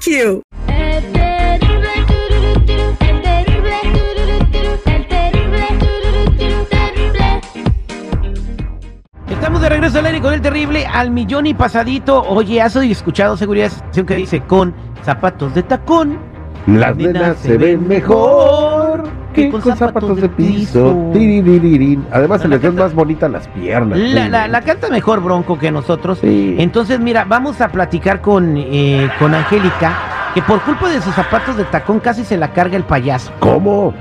you. Estamos de regreso al aire con el terrible al millón y pasadito. Oye, ¿has escuchado seguridad que dice con zapatos de tacón? Las nenas se ven mejor que con zapatos de piso. Además, se les ven más bonitas las piernas. La, la- la canta mejor Bronco que nosotros. Sí. Entonces, mira, vamos a platicar con, eh, con Angélica, que por culpa de sus zapatos de tacón casi se la carga el payaso. ¿Cómo?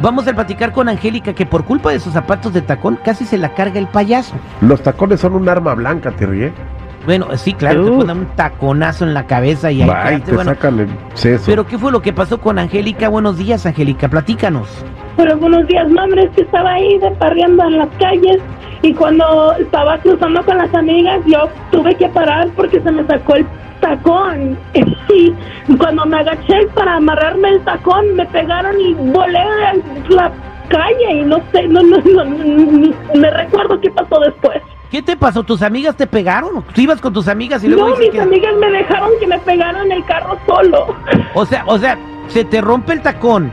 Vamos a platicar con Angélica, que por culpa de sus zapatos de tacón casi se la carga el payaso. Los tacones son un arma blanca, te ríe. Bueno, sí, claro, te ponen un taconazo en la cabeza y ahí quedaste, te bueno. sacan el seso. Pero ¿qué fue lo que pasó con Angélica? Buenos días, Angélica, platícanos. Pero buenos días, mamá, es que estaba ahí desparriando en las calles y cuando estaba cruzando con las amigas yo tuve que parar porque se me sacó el tacón y cuando me agaché para amarrarme el tacón me pegaron y volé a la calle y no sé, no, no, no, ni- me recuerdo qué pasó después. ¿Qué te pasó? ¿Tus amigas te pegaron? ¿Tú ibas con tus amigas y luego No, mis que- amigas me dejaron que me pegaran el carro solo. O sea, o sea, se te rompe el tacón,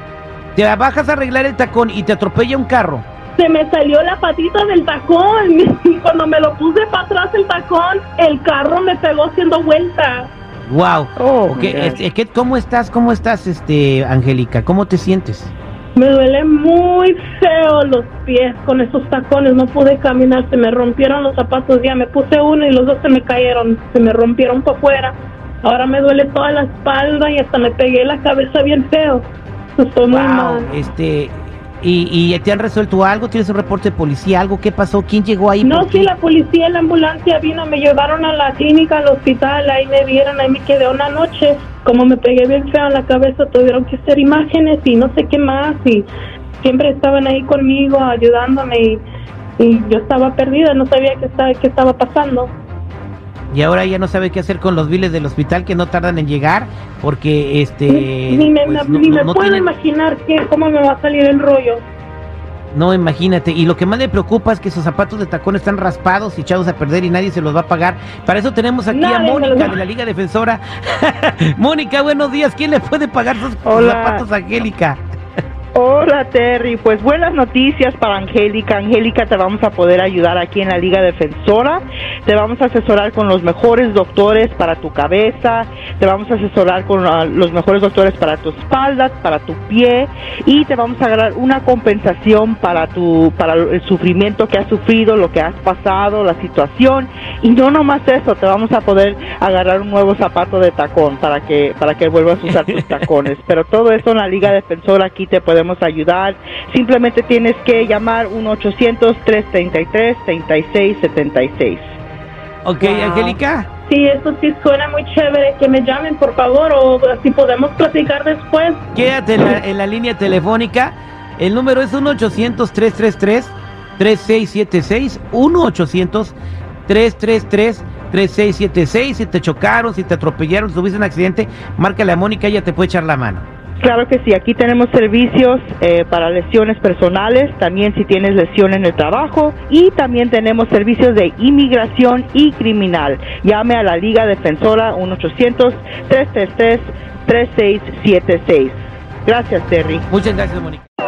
te bajas a arreglar el tacón y te atropella un carro. se me salió la patita del tacón y cuando me lo puse para atrás el tacón, el carro me pegó haciendo vuelta. Wow. Oh, Ok, my es- God. es que, ¿Cómo estás? ¿Cómo estás, este, Angélica? ¿Cómo te sientes? Me duele muy feo los pies con esos tacones, no pude caminar, se me rompieron los zapatos, ya me puse uno y los dos se me cayeron, se me rompieron para afuera. Ahora me duele toda la espalda y hasta me pegué la cabeza bien feo. Estoy muy Wow. mal. Este, y, y te han resuelto algo? ¿Tienes un reporte de policía? ¿Algo? ¿Qué pasó? ¿Quién llegó ahí? No, sí, la policía, la ambulancia vino, me llevaron a la clínica, al hospital, ahí me vieron, ahí me quedé una noche. Como me pegué bien feo en la cabeza, tuvieron que hacer imágenes y no sé qué más. Y siempre estaban ahí conmigo, ayudándome. Y, y yo estaba perdida, no sabía qué estaba, qué estaba pasando. Y ahora ya no sabe qué hacer con los biles del hospital que no tardan en llegar porque, este... ni me, pues, ni no- me no puedo tienen- imaginar que, cómo me va a salir el rollo. No, imagínate. Y lo que más le preocupa es que sus zapatos de tacón están raspados y echados a perder y nadie se los va a pagar. Para eso tenemos aquí a Nadie Mónica de la Liga Defensora. Mónica, buenos días. ¿Quién le puede pagar sus, Hola. zapatos a Angélica? Hola Terry, pues buenas noticias para Angélica. Angélica, te vamos a poder ayudar aquí en la Liga Defensora. Te vamos a asesorar con los mejores doctores para tu cabeza. Te vamos a asesorar con los mejores doctores para tu espalda, para tu pie y te vamos a dar una compensación para tu para el sufrimiento que has sufrido, lo que has pasado, la situación y no nomás eso, te vamos a poder agarrar un nuevo zapato de tacón para que para que vuelvas a usar tus tacones. Pero todo eso en la Liga Defensora aquí te podemos ayudar. Simplemente tienes que llamar 1-800-333-3676. Ok, Wow. Angélica. Sí, eso sí suena muy chévere. Que me llamen, por favor, o si podemos platicar después. Quédate en la, en la línea telefónica. El número es 1-800-333-3676. 1-800-333-3676. Si te chocaron, si te atropellaron, si tuviste un accidente, márcale a Mónica, ella te puede echar la mano. Claro que sí, aquí tenemos servicios eh, para lesiones personales, también si tienes lesión en el trabajo y también tenemos servicios de inmigración y criminal. Llame a la Liga Defensora 1-800-333-3676. Gracias, Terry. Muchas gracias, Mónica.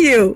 you.